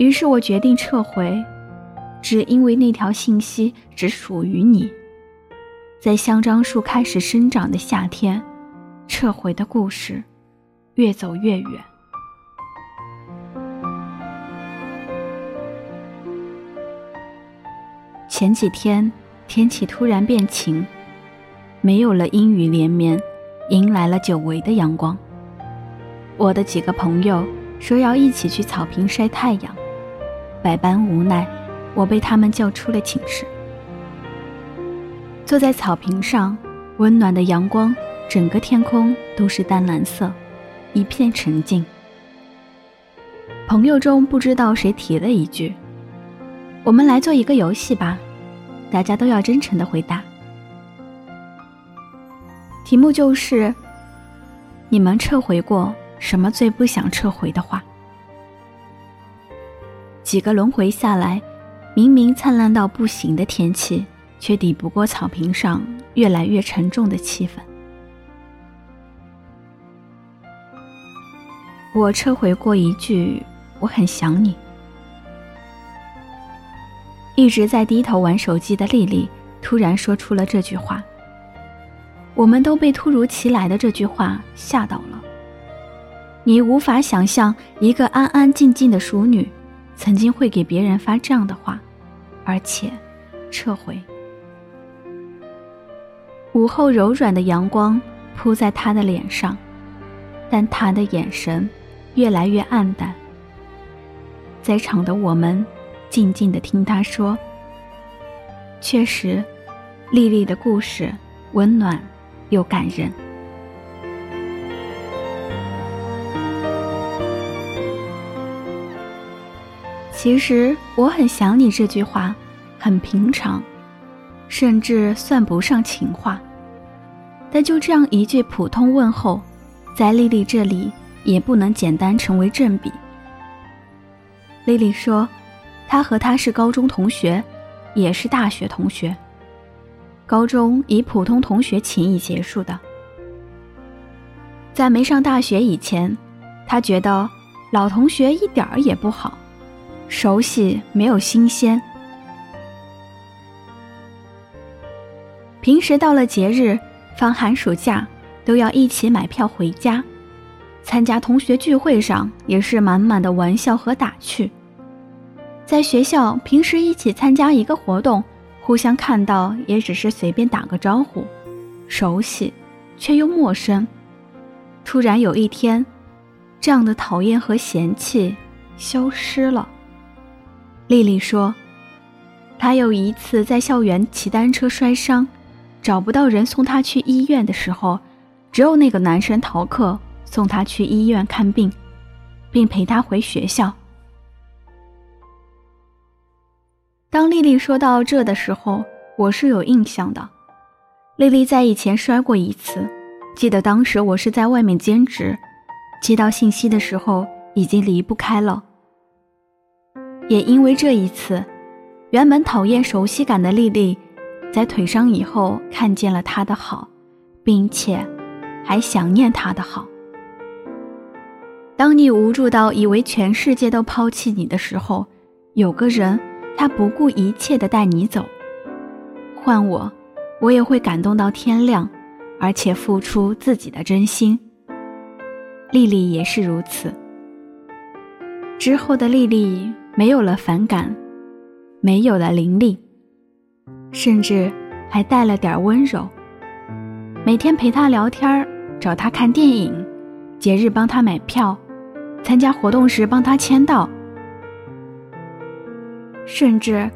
于是我决定撤回，只因为那条信息只属于你。在香樟树开始生长的夏天，撤回的故事越走越远。前几天天气突然变晴，没有了阴雨连绵，迎来了久违的阳光。我的几个朋友说要一起去草坪晒太阳，百般无奈，我被他们叫出了寝室。坐在草坪上，温暖的阳光，整个天空都是淡蓝色，一片沉静。朋友中不知道谁提了一句：“我们来做一个游戏吧。”大家都要真诚的回答。题目就是：你们撤回过什么最不想撤回的话？几个轮回下来，明明灿烂到不行的天气。却抵不过草坪上越来越沉重的气氛。我撤回过一句“我很想你”。一直在低头玩手机的丽丽突然说出了这句话。我们都被突如其来的这句话吓到了。你无法想象一个安安静静的淑女，曾经会给别人发这样的话，而且撤回。午后柔软的阳光铺在他的脸上，但他的眼神越来越暗淡。在场的我们静静的听他说：“确实，丽丽的故事温暖又感人。”其实我很想你这句话，很平常。甚至算不上情话，但就这样一句普通问候，在丽丽这里也不能简单成为正比。丽丽说，她和他是高中同学，也是大学同学。高中以普通同学情谊结束的，在没上大学以前，她觉得老同学一点儿也不好，熟悉没有新鲜。平时到了节日，放寒暑假，都要一起买票回家。参加同学聚会上，也是满满的玩笑和打趣。在学校，平时一起参加一个活动，互相看到也只是随便打个招呼，熟悉，却又陌生。突然有一天，这样的讨厌和嫌弃消失了。丽丽说，她有一次在校园骑单车摔伤。找不到人送她去医院的时候，只有那个男生逃课送她去医院看病，并陪她回学校。当丽丽说到这的时候，我是有印象的。丽丽在以前摔过一次，记得当时我是在外面兼职，接到信息的时候已经离不开了。也因为这一次，原本讨厌熟悉感的丽丽。在腿伤以后，看见了他的好，并且还想念他的好。当你无助到以为全世界都抛弃你的时候，有个人他不顾一切的带你走。换我，我也会感动到天亮，而且付出自己的真心。丽丽也是如此。之后的丽丽没有了反感，没有了凌厉。甚至还带了点温柔。每天陪他聊天找他看电影，节日帮他买票，参加活动时帮他签到。甚至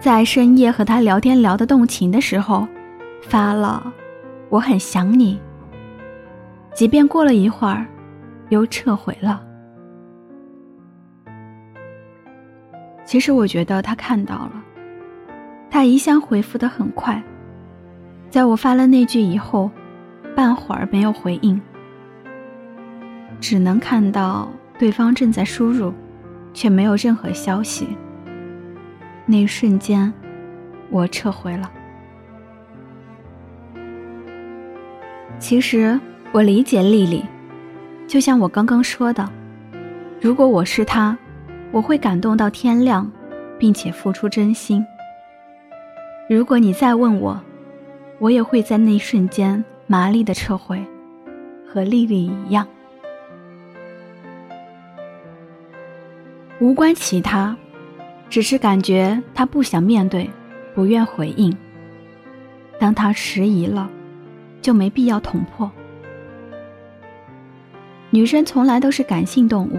在深夜和他聊天聊得动情的时候，发了“我很想你”。即便过了一会儿，又撤回了。其实我觉得他看到了。他一向回复的很快，在我发了那句以后，半会儿没有回应，只能看到对方正在输入，却没有任何消息。那一瞬间，我撤回了。其实我理解丽丽，就像我刚刚说的，如果我是她，我会感动到天亮，并且付出真心。如果你再问我，我也会在那一瞬间麻利的撤回，和丽丽一样，无关其他，只是感觉他不想面对，不愿回应。当他迟疑了，就没必要捅破。女生从来都是感性动物，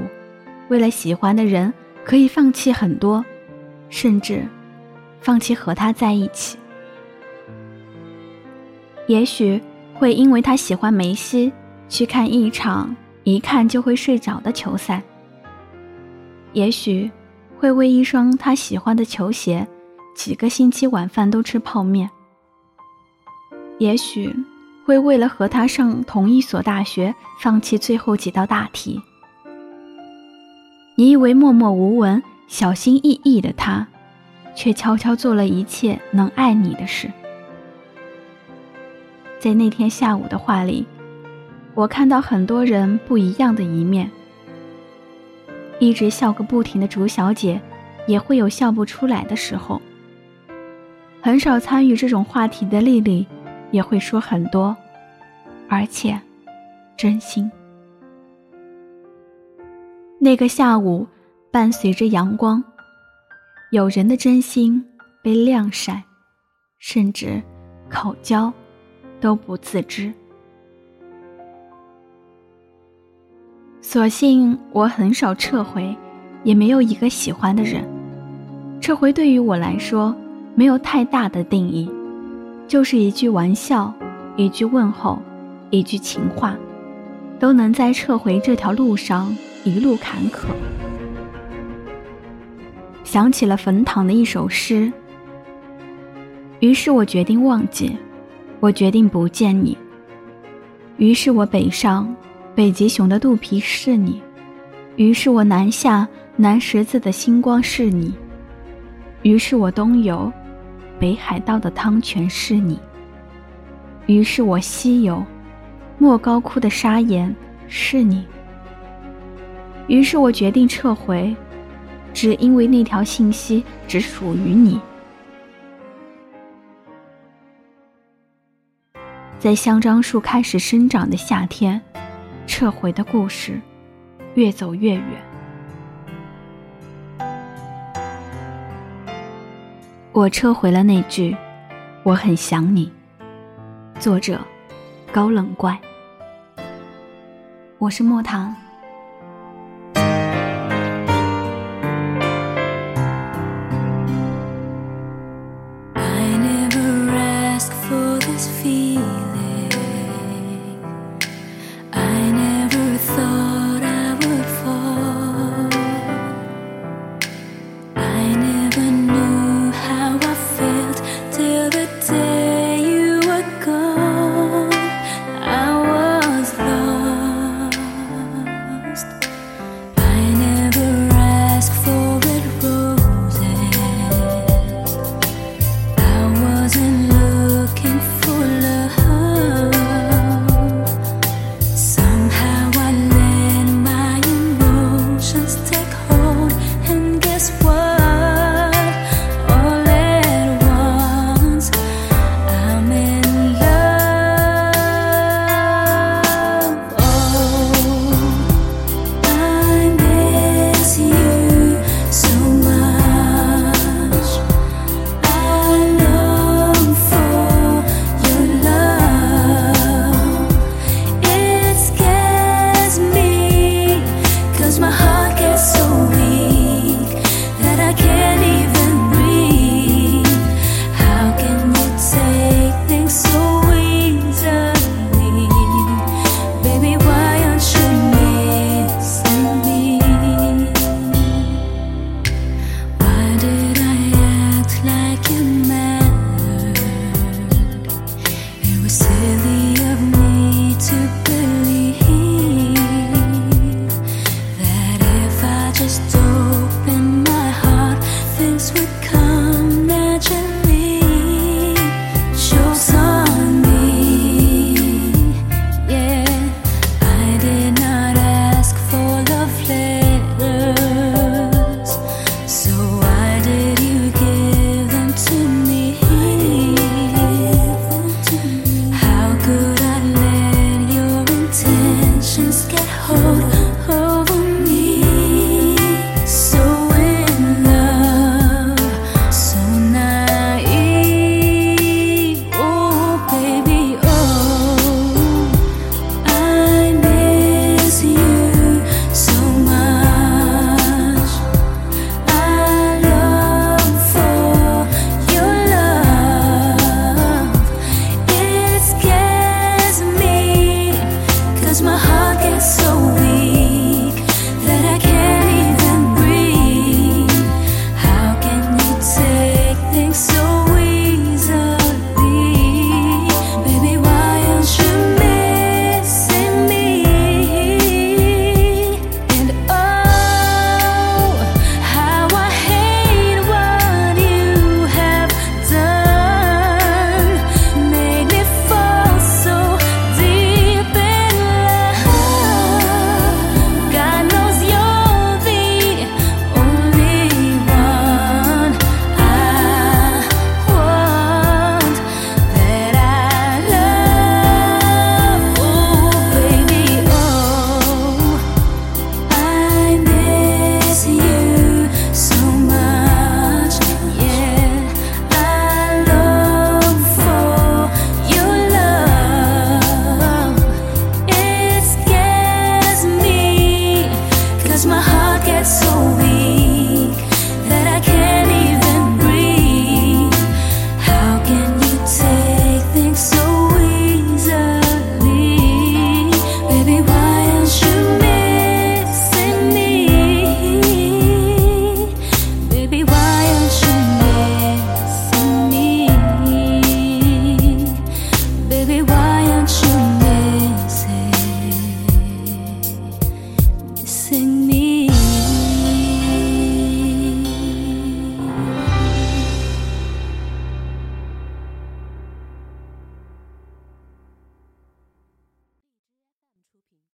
为了喜欢的人，可以放弃很多，甚至放弃和他在一起。也许会因为他喜欢梅西，去看一场一看就会睡着的球赛。也许会为一双他喜欢的球鞋，几个星期晚饭都吃泡面。也许会为了和他上同一所大学，放弃最后几道大题。你以为默默无闻、小心翼翼的他，却悄悄做了一切能爱你的事。在那天下午的话里，我看到很多人不一样的一面。一直笑个不停的竹小姐，也会有笑不出来的时候。很少参与这种话题的丽丽，也会说很多，而且真心。那个下午，伴随着阳光，有人的真心被晾晒，甚至口交。都不自知。所幸我很少撤回，也没有一个喜欢的人。撤回对于我来说没有太大的定义，就是一句玩笑，一句问候，一句情话，都能在撤回这条路上一路坎坷。想起了冯唐的一首诗，于是我决定忘记。我决定不见你。于是我北上，北极熊的肚皮是你；于是我南下，南十字的星光是你；于是我东游，北海道的汤泉是你；于是我西游，莫高窟的砂岩是你；于是我决定撤回，只因为那条信息只属于你。在香樟树开始生长的夏天，撤回的故事越走越远。我撤回了那句“我很想你”。作者：高冷怪。我是莫唐。